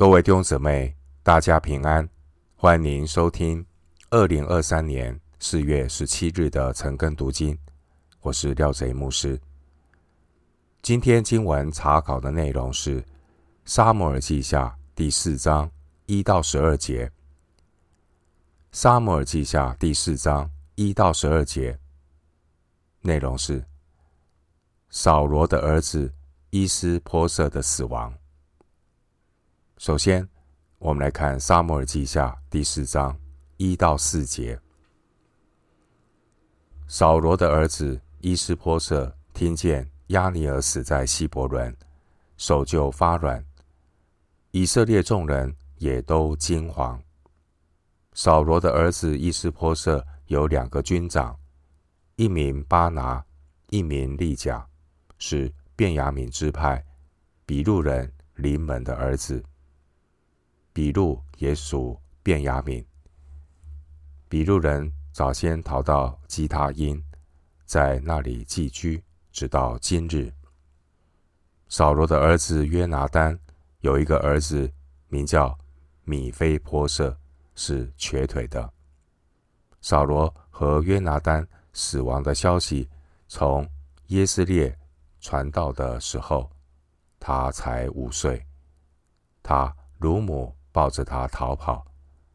各位弟兄姊妹，大家平安，欢迎收听二零二三年四月十七日的晨更读经。我是廖贼牧师。今天经文查考的内容是《撒母耳记下》第四章一到十二节。《撒母耳记下》第四章一到十二节内容是扫罗的儿子伊施波设的死亡。首先，我们来看《撒母耳记下》第四章一到四节。扫罗的儿子伊施波设听见押尼尔死在希伯仑，手就发软，以色列众人也都惊惶。扫罗的儿子伊施波设有两个军长，一名巴拿，一名利甲，是便雅悯支派比路人临门的儿子。比录也属便雅悯。比录人早先逃到基他因，在那里寄居，直到今日。扫罗的儿子约拿单有一个儿子，名叫米非波设，是瘸腿的。扫罗和约拿单死亡的消息从耶斯列传到的时候，他才五岁。他乳母。抱着他逃跑，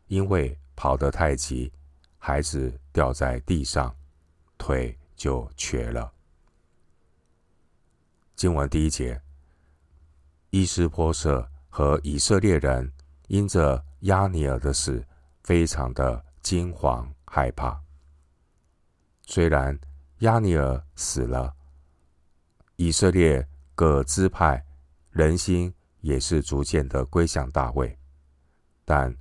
因为跑得太急，孩子掉在地上，腿就瘸了。经文第一节，伊斯波设和以色列人因着亚尼尔的死，非常的惊惶害怕。虽然亚尼尔死了，以色列各支派人心也是逐渐的归向大卫。但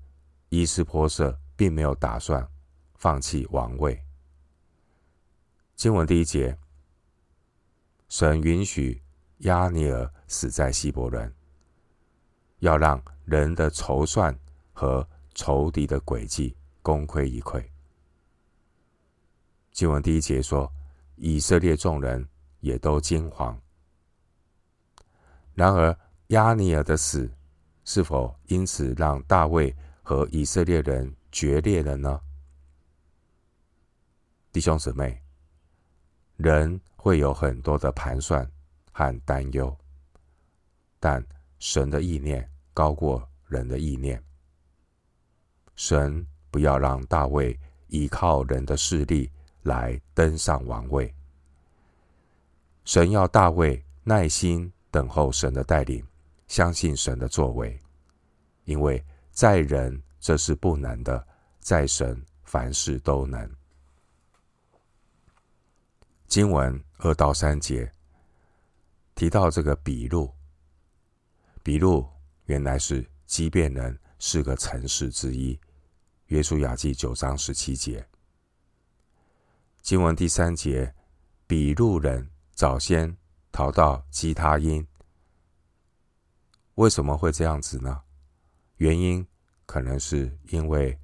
伊施波设并没有打算放弃王位。经文第一节，神允许亚尼尔死在希伯伦，要让人的筹算和仇敌的诡计功亏一篑。经文第一节说，以色列众人也都惊惶。然而亚尼尔的死，是否因此让大卫和以色列人决裂了呢？弟兄姊妹，人会有很多的盘算和担忧，但神的意念高过人的意念。神不要让大卫依靠人的势力来登上王位，神要大卫耐心等候神的带领。相信神的作为，因为在人这是不能的，在神凡事都能。经文二到三节提到这个比录，比录原来是基遍人四个城市之一。约书亚记九章十七节，经文第三节，比录人早先逃到基他因。为什么会这样子呢？原因可能是因为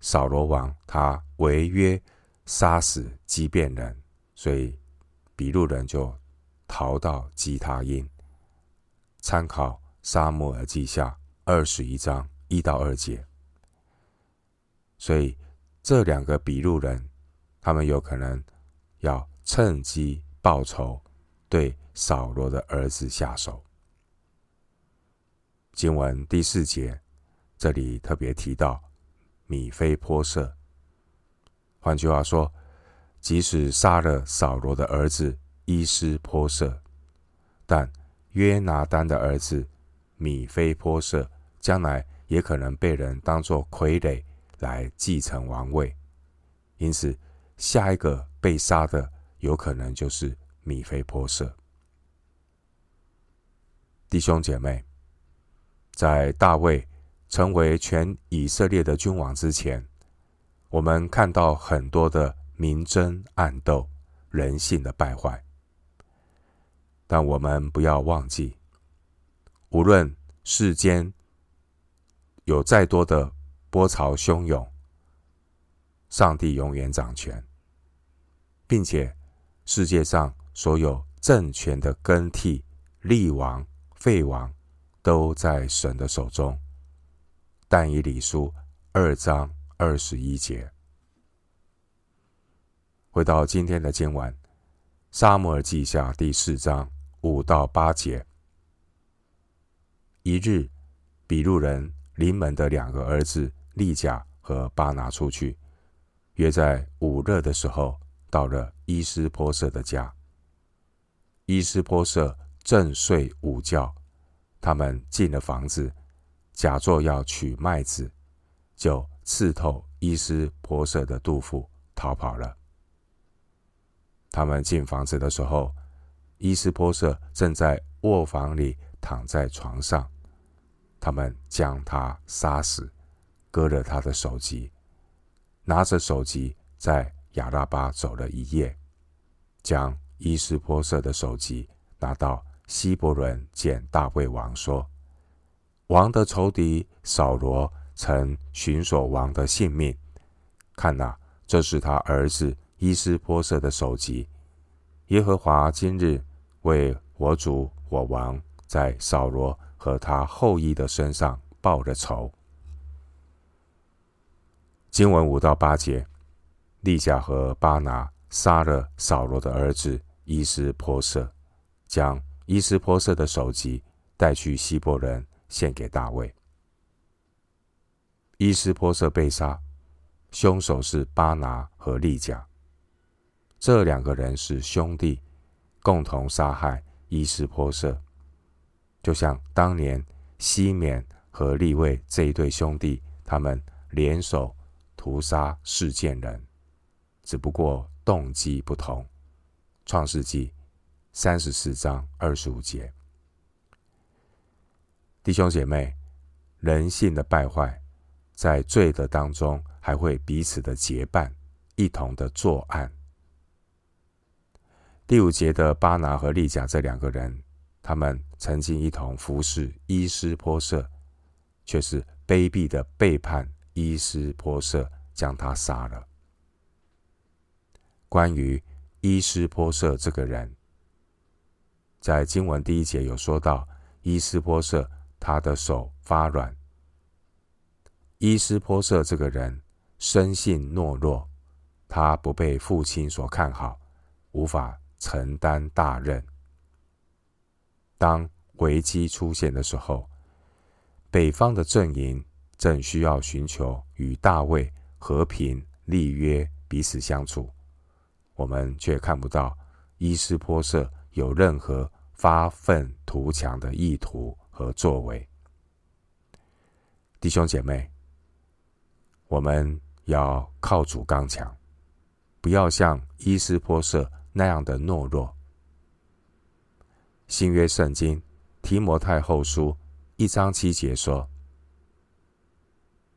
扫罗王他违约杀死基变人，所以比录人就逃到基他因。参考撒母耳记下二十一章一到二节。所以这两个比录人，他们有可能要趁机报仇，对扫罗的儿子下手。经文第四节，这里特别提到米非波设。换句话说，即使杀了扫罗的儿子伊施波设，但约拿单的儿子米非波设将来也可能被人当作傀儡来继承王位。因此，下一个被杀的有可能就是米非波设。弟兄姐妹。在大卫成为全以色列的君王之前，我们看到很多的明争暗斗、人性的败坏。但我们不要忘记，无论世间有再多的波涛汹涌，上帝永远掌权，并且世界上所有政权的更替、立王、废王。都在神的手中，但以理书二章二十一节。回到今天的经文，《撒母耳记下》第四章五到八节。一日，比路人临门的两个儿子利甲和巴拿出去，约在午热的时候，到了伊斯波设的家。伊斯波设正睡午觉，他们进了房子，假作要取麦子，就刺透伊斯波设的肚腹，逃跑了。他们进房子的时候，伊斯波设正在卧房里躺在床上。他们将他杀死，割了他的首级，拿着首级在亚拉巴走了一夜，将伊斯波设的首级拿到希伯伦见大卫王说：“王的仇敌扫罗曾寻索王的性命，看哪，这是他儿子。”伊斯波设的首级，耶和华今日为我主我王在扫罗和他后裔的身上报了仇。经文五到八节，利甲和巴拿杀了扫罗的儿子伊斯波设，将伊斯波设的首级带去希伯人献给大卫。伊斯波设被杀，凶手是巴拿和利甲。这两个人是兄弟，共同杀害伊斯波设，就像当年西缅和利未这一对兄弟，他们联手屠杀示剑人，只不过动机不同。创世纪三十四章二十五节，弟兄姐妹，人性的败坏，在罪的当中，还会彼此的结伴，一同的作案。第五节的巴拿和利甲这两个人，他们曾经一同服侍伊斯波设，却是卑鄙的背叛伊斯波设，将他杀了。关于伊斯波设这个人，在经文第一节有说到，伊斯波设他的手发软。伊斯波设这个人生性懦弱，他不被父亲所看好，无法。承担大任。当危机出现的时候，北方的阵营正需要寻求与大卫和平立约，彼此相处。我们却看不到伊斯波设有任何发愤图强的意图和作为。弟兄姐妹，我们要靠主刚强，不要像伊斯波设。那样的懦弱。新约圣经提摩太后书一章七节说：“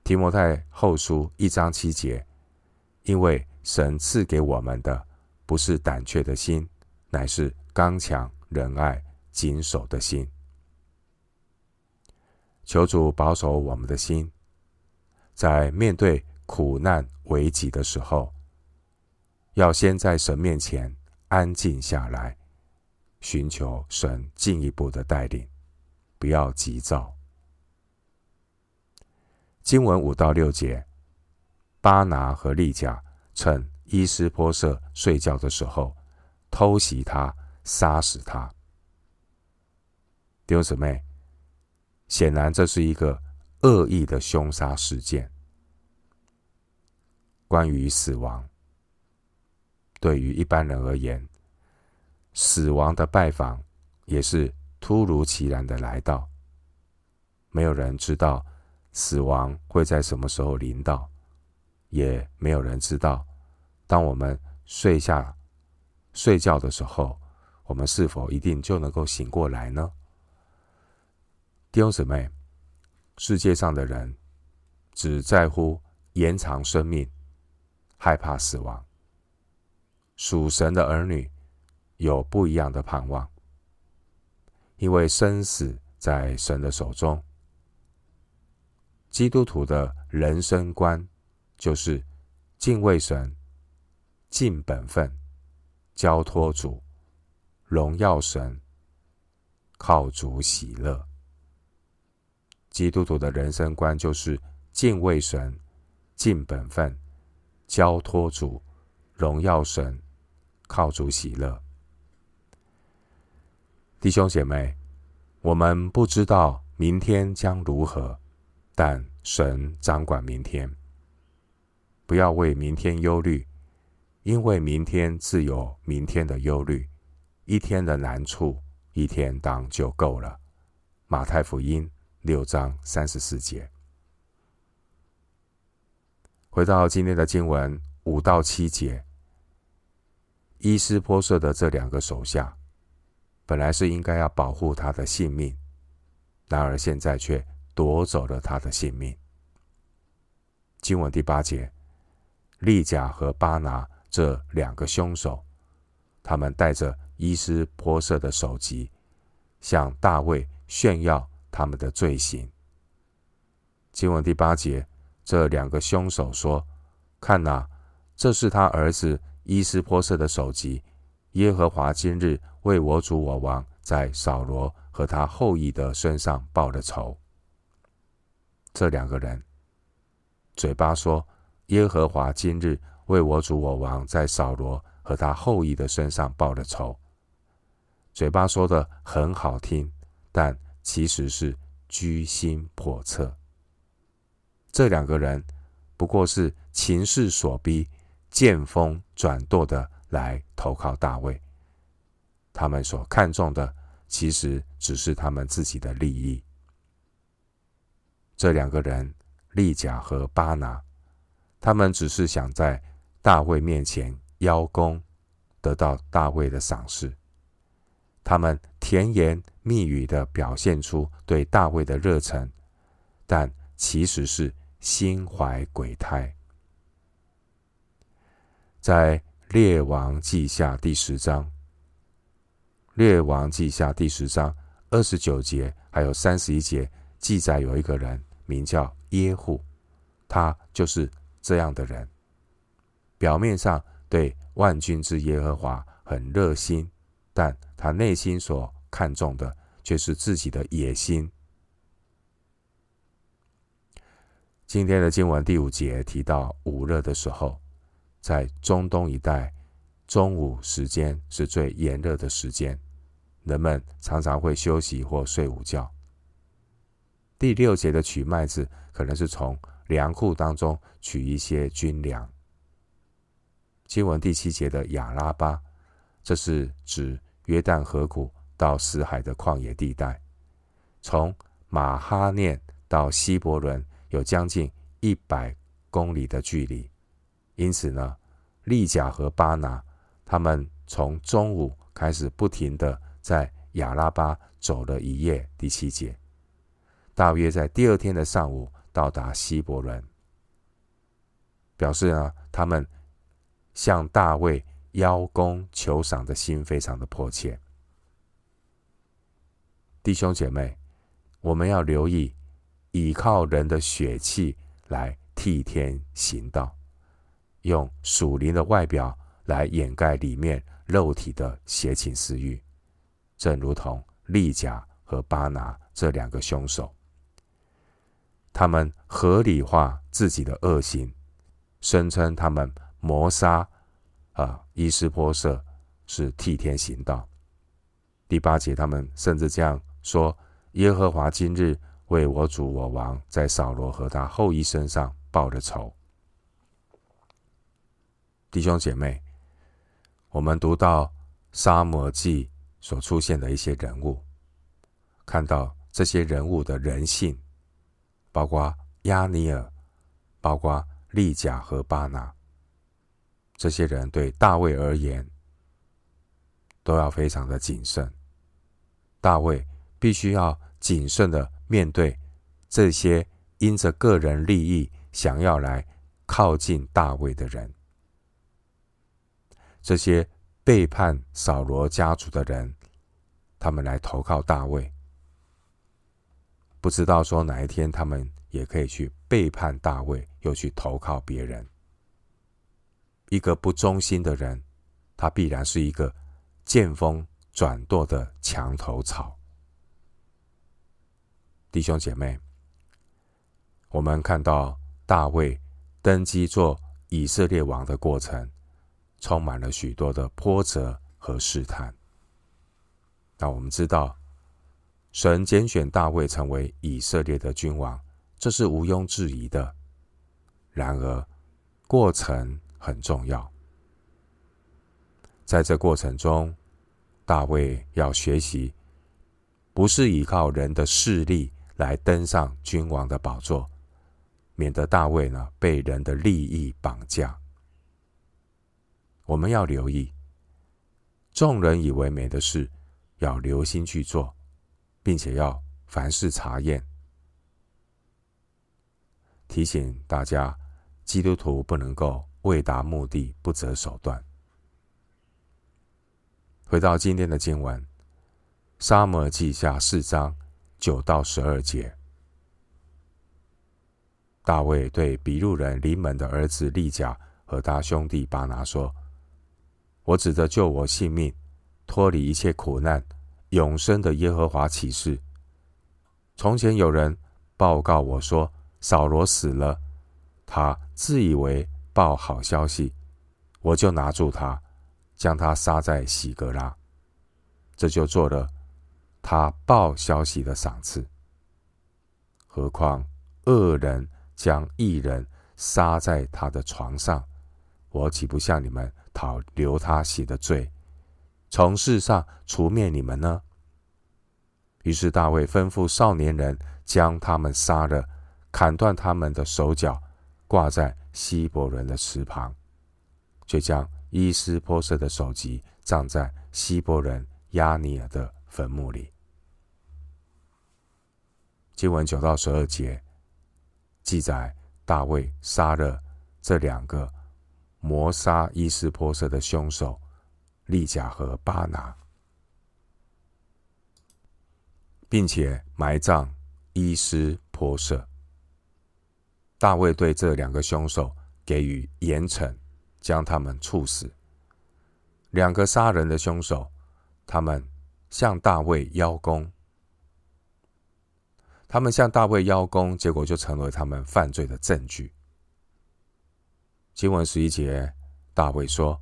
提摩太后书一章七节，因为神赐给我们的不是胆怯的心，乃是刚强、仁爱、谨守的心。求主保守我们的心，在面对苦难危急的时候，要先在神面前。”安静下来，寻求神进一步的带领，不要急躁。经文五到六节，巴拿和利甲趁伊施波设睡觉的时候，偷袭他，杀死他。弟兄姊妹，显然这是一个恶意的凶杀事件。关于死亡。对于一般人而言，死亡的拜访也是突如其来的来到。没有人知道死亡会在什么时候临到，也没有人知道，当我们睡下睡觉的时候，我们是否一定就能够醒过来呢？弟兄姊妹，世界上的人只在乎延长生命，害怕死亡。属神的儿女有不一样的盼望，因为生死在神的手中。基督徒的人生观就是敬畏神、尽本分、交托主、荣耀神、靠主喜乐。基督徒的人生观就是敬畏神、尽本分、交托主、荣耀神、靠主喜乐。弟兄姐妹，我们不知道明天将如何，但神掌管明天。不要为明天忧虑，因为明天自有明天的忧虑。一天的难处，一天当就够了。马太福音六章三十四节。回到今天的经文五到七节，伊施波设的这两个手下，本来是应该要保护他的性命，然而现在却夺走了他的性命。经文第八节，利甲和巴拿这两个凶手，他们带着伊斯波设的首级，向大卫炫耀他们的罪行。经文第八节，这两个凶手说：“看哪，这是他儿子伊斯波设的首级。耶和华今日。”为我主我王在扫罗和他后裔的身上报了仇。这两个人嘴巴说：“耶和华今日为我主我王在扫罗和他后裔的身上报了仇。”嘴巴说的很好听，但其实是居心叵测。这两个人不过是情势所逼，见风转舵的来投靠大卫。他们所看重的，其实只是他们自己的利益。这两个人，利甲和巴拿，他们只是想在大卫面前邀功，得到大卫的赏识。他们甜言蜜语的表现出对大卫的热忱，但其实是心怀鬼胎。在列王记下第十章。列王记下第十章二十九节，还有三十一节记载，有一个人名叫耶户，他就是这样的人。表面上对万军之耶和华很热心，但他内心所看重的却是自己的野心。今天的经文第五节提到午热的时候，在中东一带，中午时间是最炎热的时间。人们常常会休息或睡午觉。第六节的取麦子，可能是从粮库当中取一些军粮。经文第七节的亚拉巴，这是指约旦河谷到死海的旷野地带，从马哈念到希伯伦有将近一百公里的距离。因此呢，利甲和巴拿他们从中午开始不停的。在亚拉巴走了一夜，第七节，大约在第二天的上午到达希伯仑，表示呢，他们向大卫邀功求赏的心非常的迫切。弟兄姐妹，我们要留意，倚靠人的血气来替天行道，用属灵的外表来掩盖里面肉体的邪情私欲。正如同利甲和巴拿这两个凶手，他们合理化自己的恶行，声称他们谋杀啊伊斯波设是替天行道。第八节，他们甚至这样说：“耶和华今日为我主我王在扫罗和他后裔身上报了仇。”弟兄姐妹，我们读到撒母耳记。所出现的一些人物，看到这些人物的人性，包括亚尼尔，包括利甲和巴拿，这些人对大卫而言都要非常的谨慎。大卫必须要谨慎的面对这些因着个人利益想要来靠近大卫的人，这些背叛扫罗家族的人。他们来投靠大卫，不知道说哪一天他们也可以去背叛大卫，又去投靠别人。一个不忠心的人，他必然是一个见风转舵的墙头草。弟兄姐妹，我们看到大卫登基做以色列王的过程，充满了许多的波折和试探。那我们知道，神拣选大卫成为以色列的君王，这是毋庸置疑的。然而，过程很重要。在这过程中，大卫要学习，不是依靠人的势力来登上君王的宝座，免得大卫呢被人的利益绑架。我们要留意，众人以为美的事，要留心去做，并且要凡事查验。提醒大家。基督徒不能够为达目的不择手段。回到今天的经文，《撒母耳记下》四章九到十二节，大卫对比路人临门的儿子利甲和他兄弟巴拿说：“我指着救我性命、脱离一切苦难、永生的耶和华起誓。从前有人报告我说，扫罗死了。”他自以为报好消息，我就拿住他，将他杀在洗格拉，这就做了他报消息的赏赐。何况恶人将一人杀在他的床上，我岂不向你们讨留他血的罪，从世上除灭你们呢？于是大卫吩咐少年人将他们杀了，砍断他们的手脚。挂在希伯伦的池旁，却将伊施波设的首级葬在希伯伦亚尼尔的坟墓里。经文九到十二节记载，大卫杀了这两个谋杀伊施波设的凶手利甲和巴拿，并且埋葬伊施波设。大卫对这两个凶手给予严惩，将他们处死。两个杀人的凶手，他们向大卫邀功，他们向大卫邀功，结果就成为他们犯罪的证据。经文十一节，大卫说：“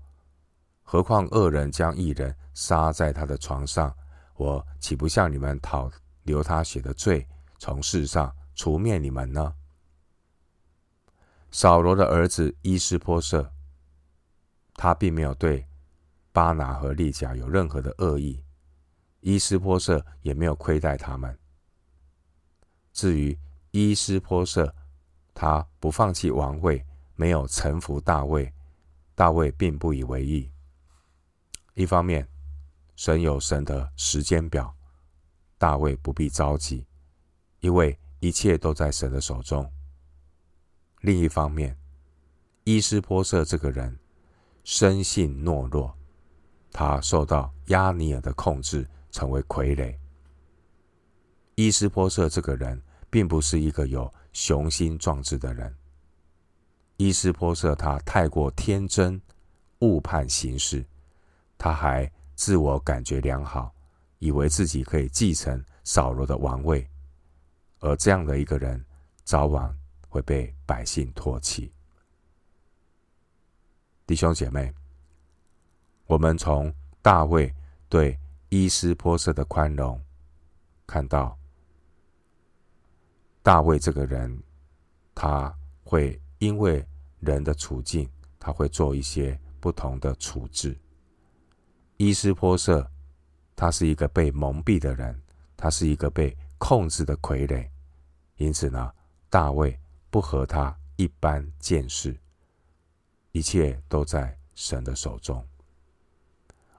何况恶人将一人杀在他的床上，我岂不向你们讨流他血的罪，从世上除灭你们呢？”扫罗的儿子伊施波设，他并没有对巴拿和利甲有任何的恶意，伊施波设也没有亏待他们。至于伊施波设，他不放弃王位，没有臣服大卫，大卫并不以为意。一方面，神有神的时间表，大卫不必着急，因为一切都在神的手中。另一方面，伊斯波瑟这个人生性懦弱，他受到亚尼尔的控制，成为傀儡。伊斯波瑟这个人并不是一个有雄心壮志的人。伊斯波瑟他太过天真，误判形势，他还自我感觉良好，以为自己可以继承扫罗的王位，而这样的一个人，早晚。会被百姓唾弃。弟兄姐妹，我们从大卫对伊施波设的宽容，看到大卫这个人，他会因为人的处境，他会做一些不同的处置。伊施波设，他是一个被蒙蔽的人，他是一个被控制的傀儡，因此呢，大卫。不和他一般见识，一切都在神的手中。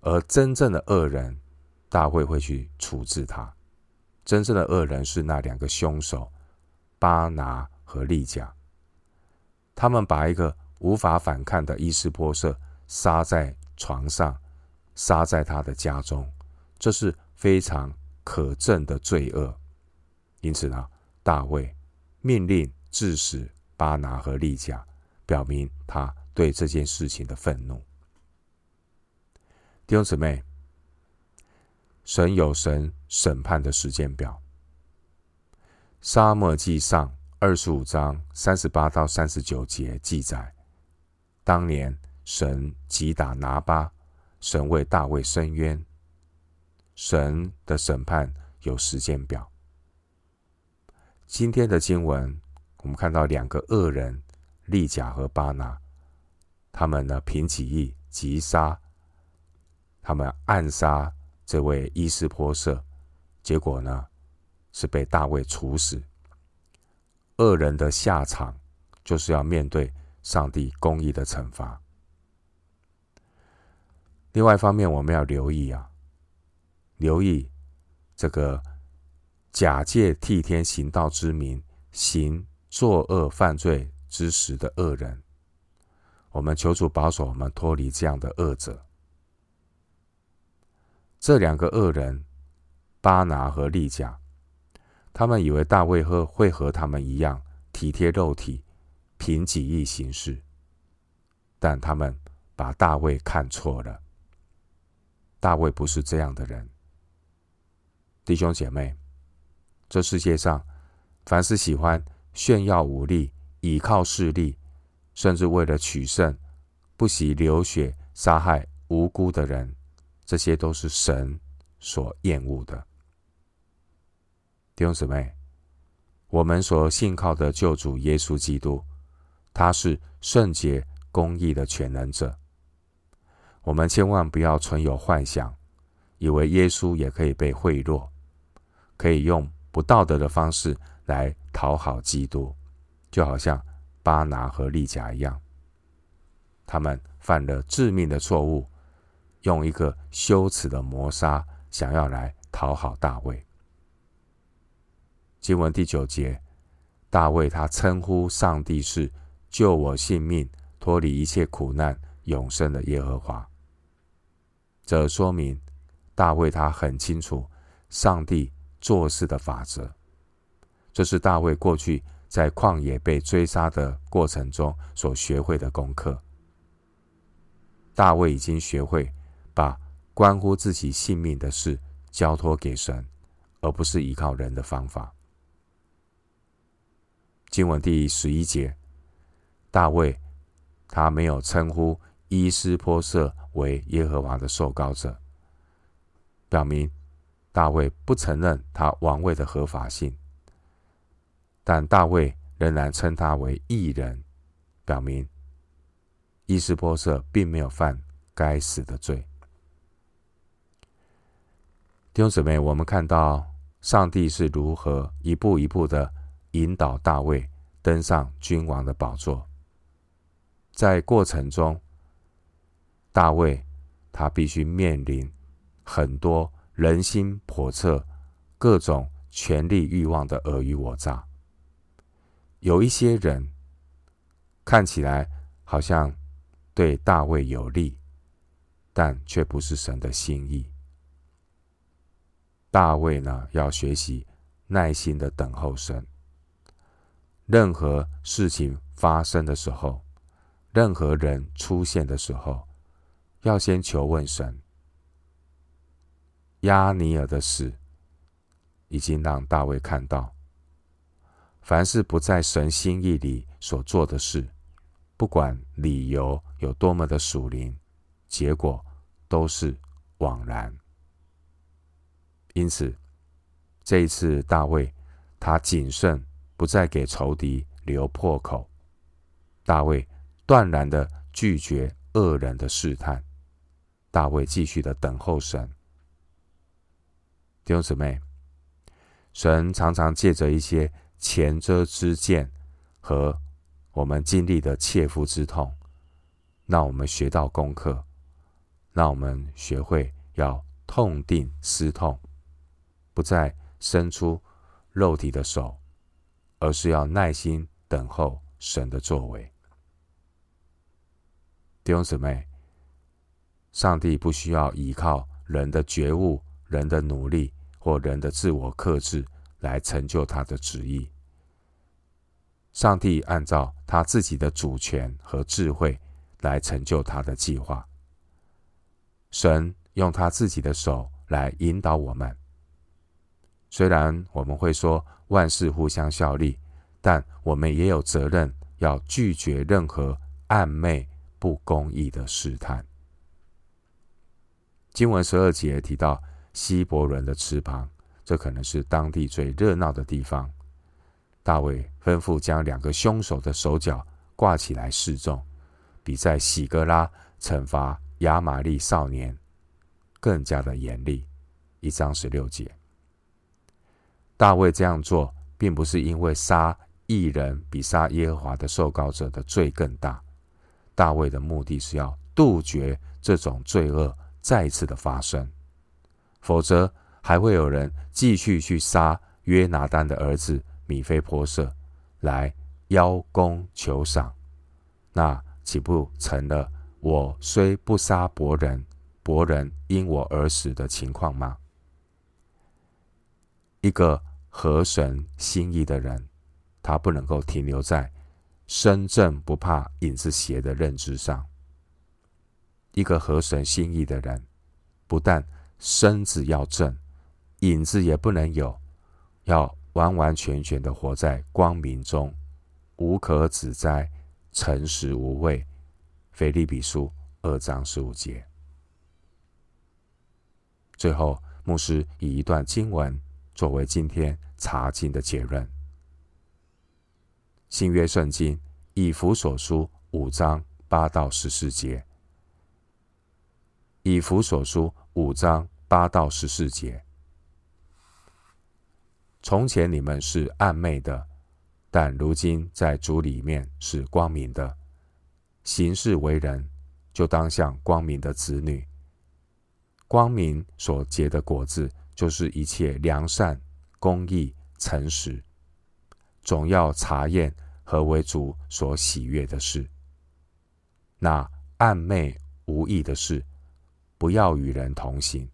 而真正的恶人，大卫会去处置他。真正的恶人是那两个凶手巴拿和利甲，他们把一个无法反抗的伊斯波设杀在床上，杀在他的家中，这是非常可憎的罪恶。因此呢，大卫命令。致使巴拿和利甲，表明他对这件事情的愤怒。弟兄姊妹，神有神审判的时间表。沙漠记上二十五章三十八到三十九节记载，当年神击打拿巴，神为大卫伸冤。神的审判有时间表。今天的经文，我们看到两个恶人利甲和巴拿，他们呢凭起意击杀，他们暗杀这位伊施波设，结果呢是被大卫处死。恶人的下场就是要面对上帝公义的惩罚。另外一方面，我们要留意啊，留意这个假借替天行道之名行作恶犯罪之时的恶人。我们求主保守我们脱离这样的恶者。这两个恶人巴拿和利甲。他们以为大卫和会和他们一样体贴肉体，凭己意行事，但他们把大卫看错了。大卫不是这样的人。弟兄姐妹，这世界上凡是喜欢炫耀武力、倚靠势力，甚至为了取胜不惜流血杀害无辜的人，这些都是神所厌恶的。弟兄姊妹，我们所信靠的救主耶稣基督，他是圣洁公义的全能者。我们千万不要存有幻想，以为耶稣也可以被贿赂，可以用不道德的方式来讨好基督，就好像巴拿和利甲一样，他们犯了致命的错误，用一个羞耻的谋杀，想要来讨好大卫。经文第九节，大卫他称呼上帝是救我性命、脱离一切苦难、永生的耶和华。这说明大卫他很清楚上帝做事的法则。这是大卫过去在旷野被追杀的过程中所学会的功课。大卫已经学会把关乎自己性命的事交托给神，而不是依靠人的方法。经文第十一节，大卫他没有称呼伊施波设为耶和华的受膏者，表明大卫不承认他王位的合法性。但大卫仍然称他为异人，表明伊施波设并没有犯该死的罪。弟兄姊妹，我们看到上帝是如何一步一步的。引导大卫登上君王的宝座，在过程中，大卫他必须面临很多人心叵测、各种权力欲望的尔虞我诈。有一些人看起来好像对大卫有利，但却不是神的心意。大卫呢，要学习耐心的等候神。任何事情发生的时候，任何人出现的时候，要先求问神。押尼尔的死已经让大卫看到，凡是不在神心意里所做的事，不管理由有多么的属灵，结果都是枉然。因此，这一次大卫他谨慎。不再给仇敌留破口。大卫断然的拒绝恶人的试探。大卫继续的等候神。弟兄姊妹，神常常借着一些前车之鉴和我们经历的切肤之痛，让我们学到功课，让我们学会要痛定思痛，不再伸出肉体的手。而是要耐心等候神的作为。弟兄姊妹，上帝不需要依靠人的觉悟、人的努力或人的自我克制来成就他的旨意。上帝按照他自己的主权和智慧来成就他的计划。神用他自己的手来引导我们。虽然我们会说万事互相效力，但我们也有责任要拒绝任何暗昧不公义的试探。经文十二节提到希伯伦的池旁，这可能是当地最热闹的地方。大卫吩咐将两个凶手的手脚挂起来示众，比在喜格拉惩罚亚玛利少年更加的严厉。一章十六节，大卫这样做，并不是因为杀义人比杀耶和华的受膏者的罪更大。大卫的目的是要杜绝这种罪恶再次的发生，否则还会有人继续去杀约拿单的儿子米非波设，来邀功求赏，那岂不成了我虽不杀伯人，伯人因我而死的情况吗？一个合神心意的人，他不能够停留在身正不怕影子斜的认知上。一个合神心意的人，不但身子要正，影子也不能有，要完完全全的活在光明中，无可指摘，诚实无畏。腓利比书二章十五节。最后，牧师以一段经文。作为今天查经的结论，新约圣经以弗所书五章八到十四节，以弗所书五章八到十四节。从前你们是暗昧的，但如今在主里面是光明的。行事为人，就当像光明的子女。光明所结的果子。就是一切良善、公义、诚实，总要查验何为主所喜悦的事。那暗昧无益的事，不要与人同行，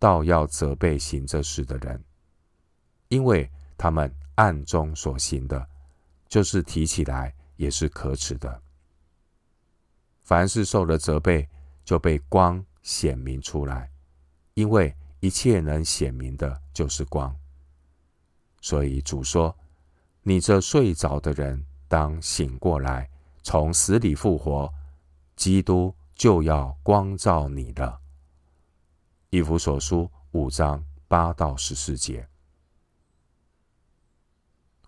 倒要责备行这事的人，因为他们暗中所行的，就是提起来也是可耻的。凡是受了责备，就被光显明出来，因为。一切能显明的，就是光。所以主说：“你这睡着的人，当醒过来，从死里复活，基督就要光照你了。”以弗所书五章八到十四节。